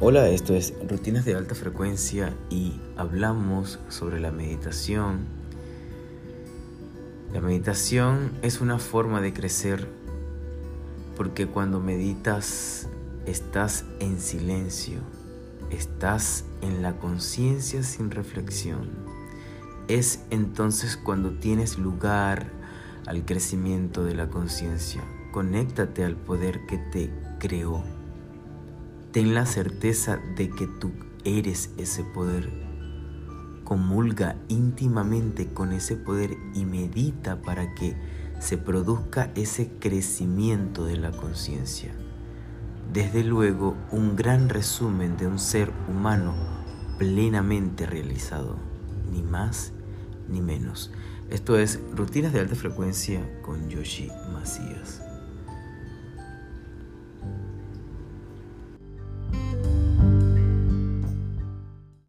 Hola, esto es Rutinas de Alta Frecuencia y hablamos sobre la meditación. La meditación es una forma de crecer porque cuando meditas estás en silencio, estás en la conciencia sin reflexión. Es entonces cuando tienes lugar al crecimiento de la conciencia. Conéctate al poder que te creó Ten la certeza de que tú eres ese poder. Comulga íntimamente con ese poder y medita para que se produzca ese crecimiento de la conciencia. Desde luego, un gran resumen de un ser humano plenamente realizado, ni más ni menos. Esto es Rutinas de Alta Frecuencia con Yoshi Macías.